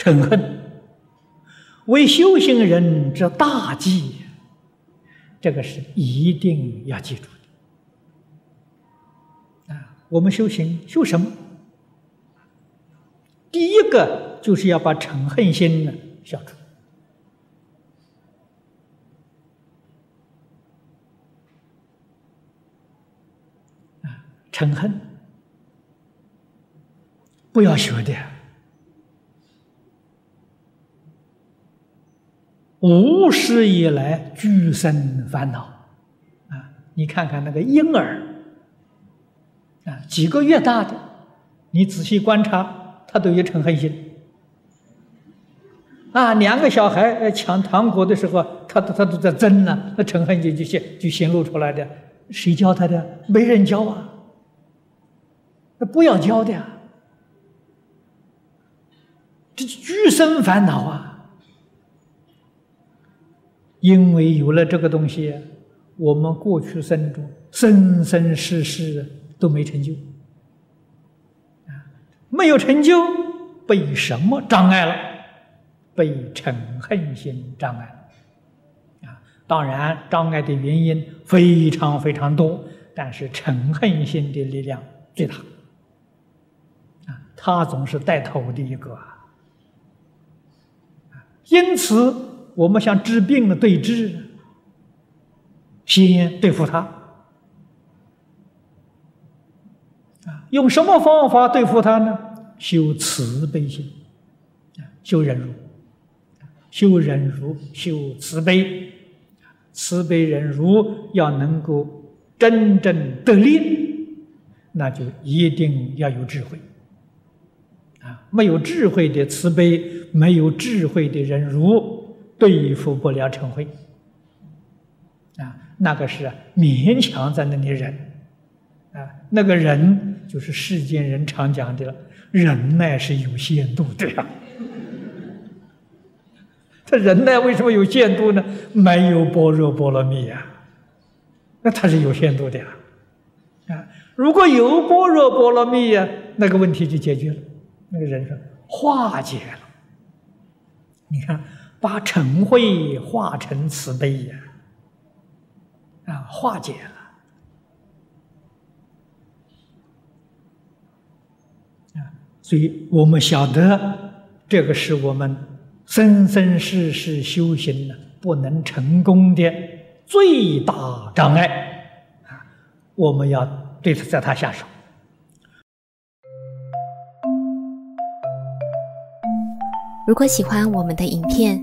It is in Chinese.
嗔恨，为修行人之大忌。这个是一定要记住的啊！我们修行修什么？第一个就是要把嗔恨心呢消除啊！嗔恨不要学的，无始以来俱生烦恼啊！你看看那个婴儿啊，几个月大的，你仔细观察。他都有嗔恨心啊！两个小孩抢糖果的时候，他他都在争呢，那嗔恨心就显就显露出来的。谁教他的？没人教啊！那不要教的呀！这俱生烦恼啊！因为有了这个东西，我们过去生中生生世世都没成就。没有成就，被什么障碍了？被嗔恨心障碍了。啊，当然，障碍的原因非常非常多，但是嗔恨心的力量最大。啊，他总是带头的一个啊。因此，我们想治病的对治，先对付他。啊，用什么方法对付他呢？修慈悲心，修忍辱，修忍辱，修慈悲，慈悲忍辱要能够真正得力，那就一定要有智慧。啊，没有智慧的慈悲，没有智慧的忍辱，对付不了嗔恚。啊，那个是勉强在那里忍，啊，那个人就是世间人常讲的了。忍耐是有限度的呀，他忍耐为什么有限度呢？没有般若波罗蜜呀，那他是有限度的呀。啊，如果有般若波罗蜜呀，那个问题就解决了，那个人说化解了。你看，把嗔恚化成慈悲呀，啊，化解了。所以我们晓得，这个是我们生生世世修行呢不能成功的最大障碍啊！我们要对他在他下手。如果喜欢我们的影片，